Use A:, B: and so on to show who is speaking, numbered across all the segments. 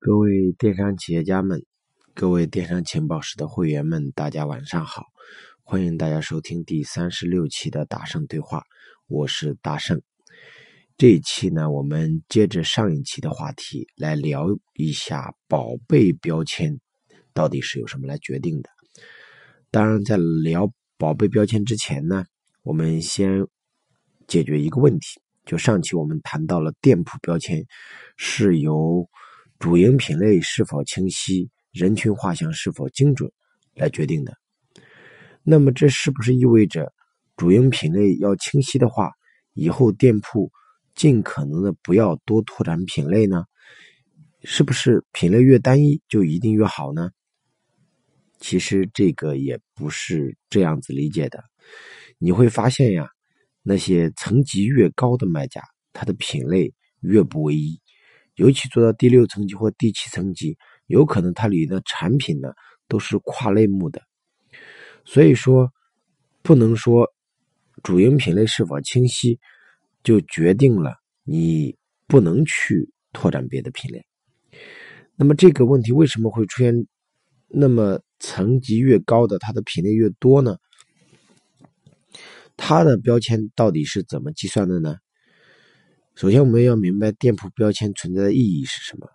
A: 各位电商企业家们，各位电商情报室的会员们，大家晚上好！欢迎大家收听第三十六期的大圣对话，我是大圣。这一期呢，我们接着上一期的话题来聊一下宝贝标签到底是由什么来决定的。当然，在聊宝贝标签之前呢，我们先解决一个问题。就上期我们谈到了店铺标签是由主营品类是否清晰、人群画像是否精准来决定的。那么这是不是意味着主营品类要清晰的话，以后店铺尽可能的不要多拓展品类呢？是不是品类越单一就一定越好呢？其实这个也不是这样子理解的。你会发现呀。那些层级越高的卖家，他的品类越不唯一，尤其做到第六层级或第七层级，有可能它里的产品呢都是跨类目的。所以说，不能说主营品类是否清晰，就决定了你不能去拓展别的品类。那么这个问题为什么会出现？那么层级越高的，它的品类越多呢？它的标签到底是怎么计算的呢？首先，我们要明白店铺标签存在的意义是什么。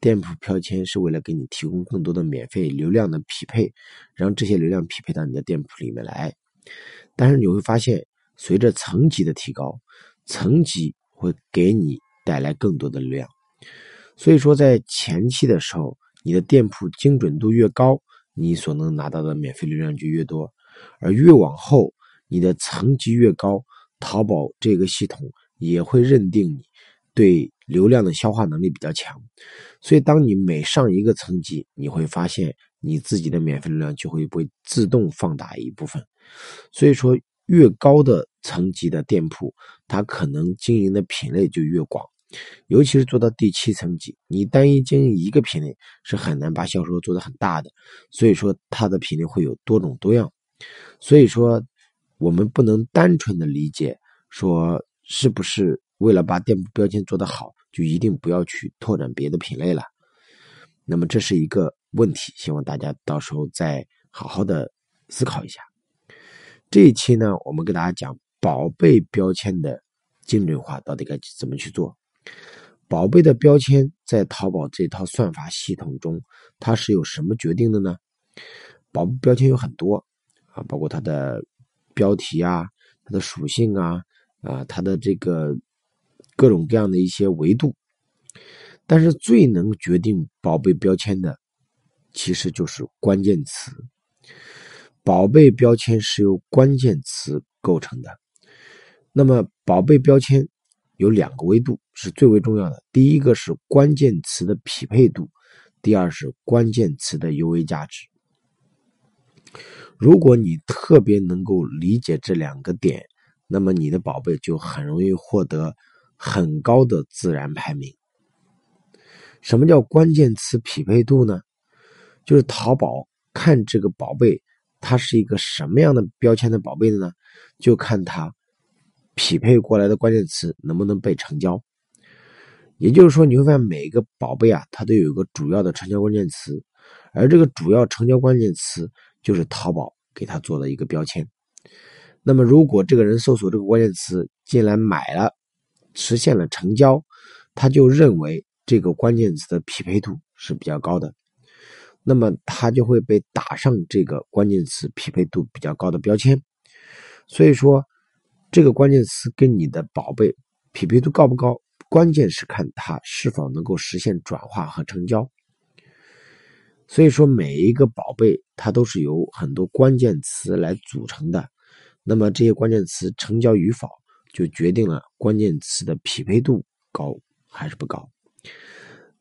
A: 店铺标签是为了给你提供更多的免费流量的匹配，让这些流量匹配到你的店铺里面来。但是你会发现，随着层级的提高，层级会给你带来更多的流量。所以说，在前期的时候，你的店铺精准度越高，你所能拿到的免费流量就越多，而越往后。你的层级越高，淘宝这个系统也会认定你对流量的消化能力比较强，所以当你每上一个层级，你会发现你自己的免费流量就会被自动放大一部分。所以说，越高的层级的店铺，它可能经营的品类就越广，尤其是做到第七层级，你单一经营一个品类是很难把销售做得很大的，所以说它的品类会有多种多样，所以说。我们不能单纯的理解说，是不是为了把店铺标签做得好，就一定不要去拓展别的品类了？那么这是一个问题，希望大家到时候再好好的思考一下。这一期呢，我们给大家讲宝贝标签的精准化到底该怎么去做。宝贝的标签在淘宝这套算法系统中，它是由什么决定的呢？宝贝标签有很多啊，包括它的。标题啊，它的属性啊，啊，它的这个各种各样的一些维度，但是最能决定宝贝标签的，其实就是关键词。宝贝标签是由关键词构成的。那么，宝贝标签有两个维度是最为重要的：第一个是关键词的匹配度，第二是关键词的优微价值。如果你特别能够理解这两个点，那么你的宝贝就很容易获得很高的自然排名。什么叫关键词匹配度呢？就是淘宝看这个宝贝，它是一个什么样的标签的宝贝的呢？就看它匹配过来的关键词能不能被成交。也就是说，你会发现每一个宝贝啊，它都有一个主要的成交关键词，而这个主要成交关键词。就是淘宝给它做的一个标签。那么，如果这个人搜索这个关键词进来买了，实现了成交，他就认为这个关键词的匹配度是比较高的，那么他就会被打上这个关键词匹配度比较高的标签。所以说，这个关键词跟你的宝贝匹配度高不高，关键是看它是否能够实现转化和成交。所以说，每一个宝贝它都是由很多关键词来组成的。那么这些关键词成交与否，就决定了关键词的匹配度高还是不高。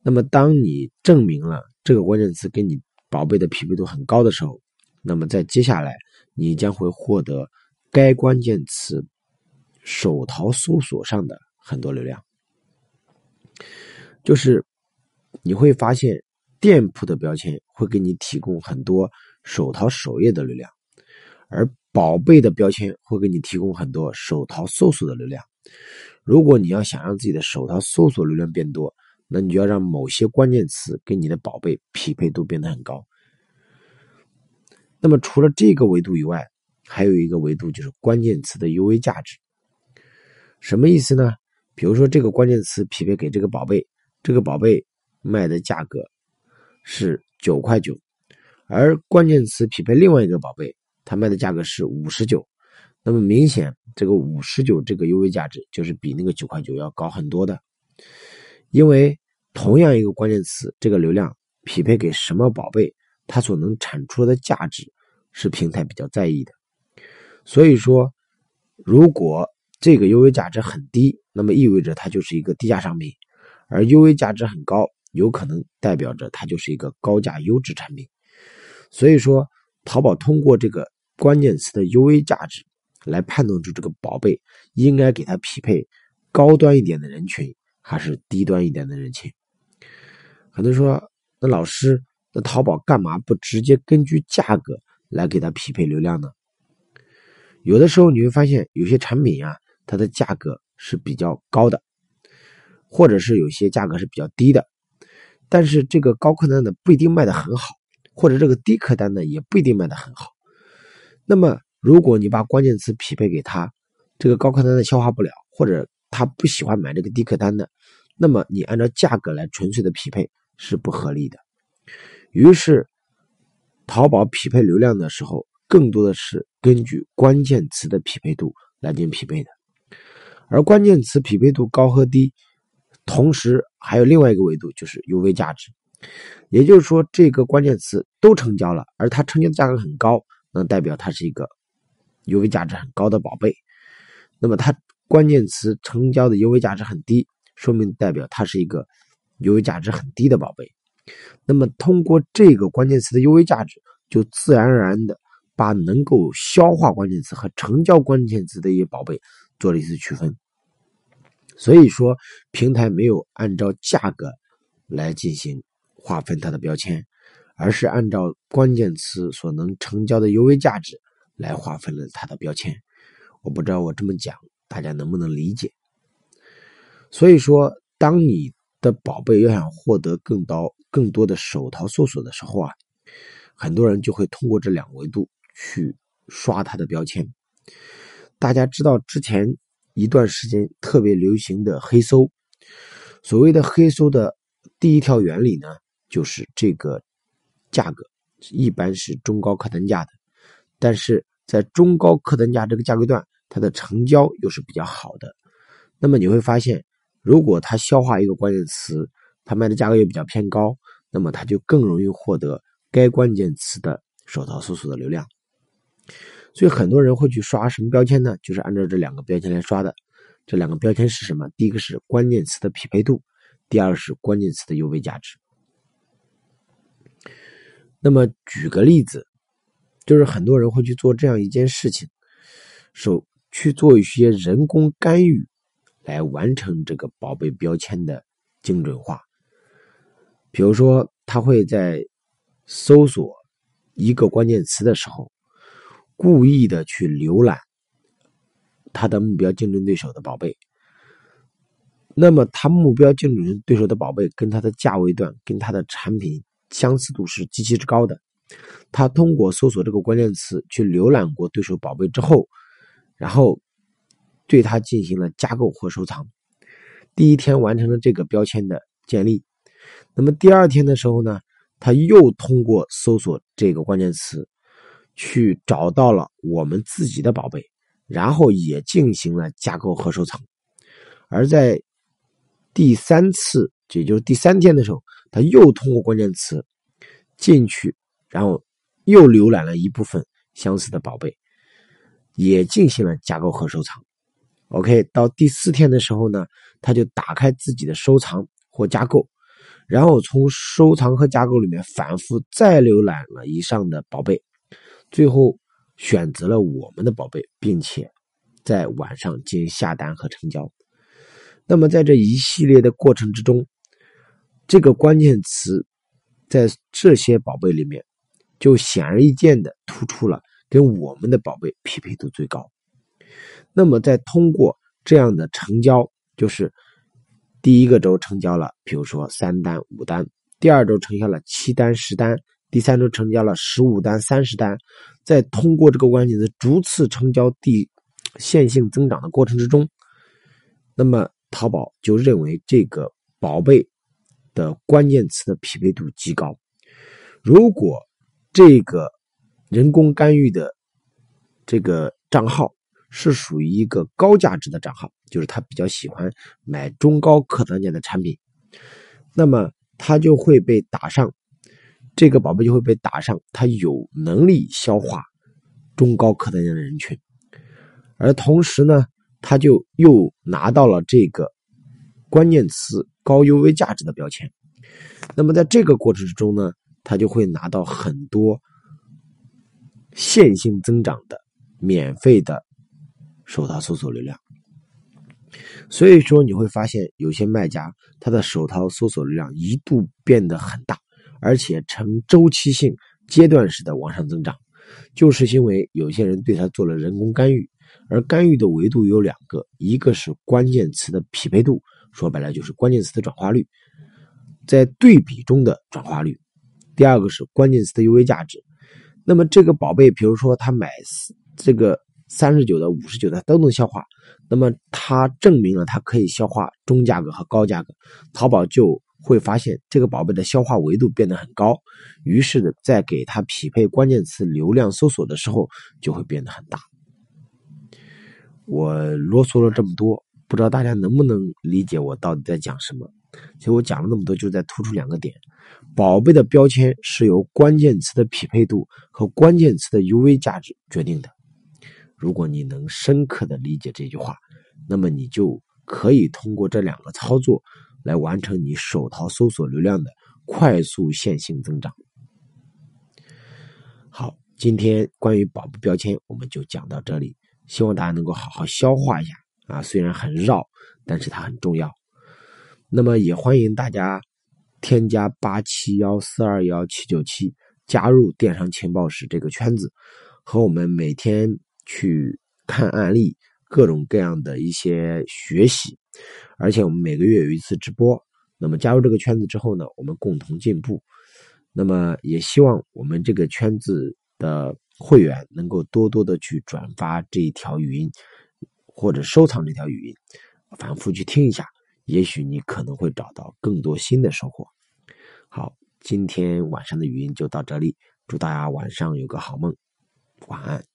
A: 那么，当你证明了这个关键词跟你宝贝的匹配度很高的时候，那么在接下来你将会获得该关键词手淘搜索上的很多流量。就是你会发现。店铺的标签会给你提供很多手淘首页的流量，而宝贝的标签会给你提供很多手淘搜索的流量。如果你要想让自己的手淘搜索流量变多，那你就要让某些关键词跟你的宝贝匹配度变得很高。那么除了这个维度以外，还有一个维度就是关键词的 UV 价值。什么意思呢？比如说这个关键词匹配给这个宝贝，这个宝贝卖的价格是九块九，而关键词匹配另外一个宝贝，它卖的价格是五十九。那么明显，这个五十九这个 UV 价值就是比那个九块九要高很多的，因为同样一个关键词，这个流量匹配给什么宝贝，它所能产出的价值是平台比较在意的。所以说，如果这个 UV 价值很低，那么意味着它就是一个低价商品；而 UV 价值很高，有可能代表着它就是一个高价优质产品。所以说，淘宝通过这个关键词的 UV 价值。来判断出这个宝贝应该给它匹配高端一点的人群，还是低端一点的人群。很多人说，那老师，那淘宝干嘛不直接根据价格来给它匹配流量呢？有的时候你会发现，有些产品啊，它的价格是比较高的，或者是有些价格是比较低的，但是这个高客单的不一定卖的很好，或者这个低客单的也不一定卖的很好。那么。如果你把关键词匹配给他，这个高客单的消化不了，或者他不喜欢买这个低客单的，那么你按照价格来纯粹的匹配是不合理的。于是，淘宝匹配流量的时候，更多的是根据关键词的匹配度来进行匹配的。而关键词匹配度高和低，同时还有另外一个维度，就是 UV 价值。也就是说，这个关键词都成交了，而它成交的价格很高，那代表它是一个。UV 价值很高的宝贝，那么它关键词成交的 UV 价值很低，说明代表它是一个 UV 价值很低的宝贝。那么通过这个关键词的 UV 价值，就自然而然的把能够消化关键词和成交关键词的一些宝贝做了一次区分。所以说，平台没有按照价格来进行划分它的标签，而是按照关键词所能成交的 UV 价值。来划分了它的标签，我不知道我这么讲大家能不能理解。所以说，当你的宝贝要想获得更高、更多的手淘搜索的时候啊，很多人就会通过这两维度去刷它的标签。大家知道之前一段时间特别流行的黑搜，所谓的黑搜的第一条原理呢，就是这个价格一般是中高客单价的。但是在中高客单价这个价格段，它的成交又是比较好的。那么你会发现，如果它消化一个关键词，它卖的价格又比较偏高，那么它就更容易获得该关键词的手淘搜索的流量。所以很多人会去刷什么标签呢？就是按照这两个标签来刷的。这两个标签是什么？第一个是关键词的匹配度，第二是关键词的 UV 价值。那么举个例子。就是很多人会去做这样一件事情，手去做一些人工干预，来完成这个宝贝标签的精准化。比如说，他会在搜索一个关键词的时候，故意的去浏览他的目标竞争对手的宝贝。那么，他目标竞争对手的宝贝跟他的价位段、跟他的产品相似度是极其之高的。他通过搜索这个关键词去浏览过对手宝贝之后，然后对它进行了加购或收藏。第一天完成了这个标签的建立，那么第二天的时候呢，他又通过搜索这个关键词去找到了我们自己的宝贝，然后也进行了加购和收藏。而在第三次，也就是第三天的时候，他又通过关键词进去。然后又浏览了一部分相似的宝贝，也进行了加购和收藏。OK，到第四天的时候呢，他就打开自己的收藏或加购，然后从收藏和加购里面反复再浏览了以上的宝贝，最后选择了我们的宝贝，并且在晚上进行下单和成交。那么在这一系列的过程之中，这个关键词在这些宝贝里面。就显而易见的突出了跟我们的宝贝匹配度最高。那么，在通过这样的成交，就是第一个周成交了，比如说三单、五单；第二周成交了七单、十单；第三周成交了十五单、三十单。在通过这个关键词逐次成交递线性增长的过程之中，那么淘宝就认为这个宝贝的关键词的匹配度极高。如果这个人工干预的这个账号是属于一个高价值的账号，就是他比较喜欢买中高客单价的产品，那么他就会被打上这个宝贝就会被打上，他有能力消化中高客单价的人群，而同时呢，他就又拿到了这个关键词高 UV 价值的标签，那么在这个过程之中呢，他就会拿到很多线性增长的免费的。手淘搜索流量，所以说你会发现有些卖家他的手淘搜索流量一度变得很大，而且呈周期性、阶段式的往上增长，就是因为有些人对他做了人工干预，而干预的维度有两个，一个是关键词的匹配度，说白了就是关键词的转化率，在对比中的转化率；第二个是关键词的 UV 价值。那么这个宝贝，比如说他买这个。三十九的、五十九的都能消化，那么它证明了它可以消化中价格和高价格，淘宝就会发现这个宝贝的消化维度变得很高，于是呢，在给它匹配关键词流量搜索的时候就会变得很大。我啰嗦了这么多，不知道大家能不能理解我到底在讲什么？其实我讲了那么多，就在突出两个点：宝贝的标签是由关键词的匹配度和关键词的 UV 价值决定的。如果你能深刻的理解这句话，那么你就可以通过这两个操作来完成你手淘搜索流量的快速线性增长。好，今天关于宝贝标签我们就讲到这里，希望大家能够好好消化一下啊，虽然很绕，但是它很重要。那么也欢迎大家添加八七幺四二幺七九七，加入电商情报室这个圈子，和我们每天。去看案例，各种各样的一些学习，而且我们每个月有一次直播。那么加入这个圈子之后呢，我们共同进步。那么也希望我们这个圈子的会员能够多多的去转发这一条语音，或者收藏这条语音，反复去听一下，也许你可能会找到更多新的收获。好，今天晚上的语音就到这里，祝大家晚上有个好梦，晚安。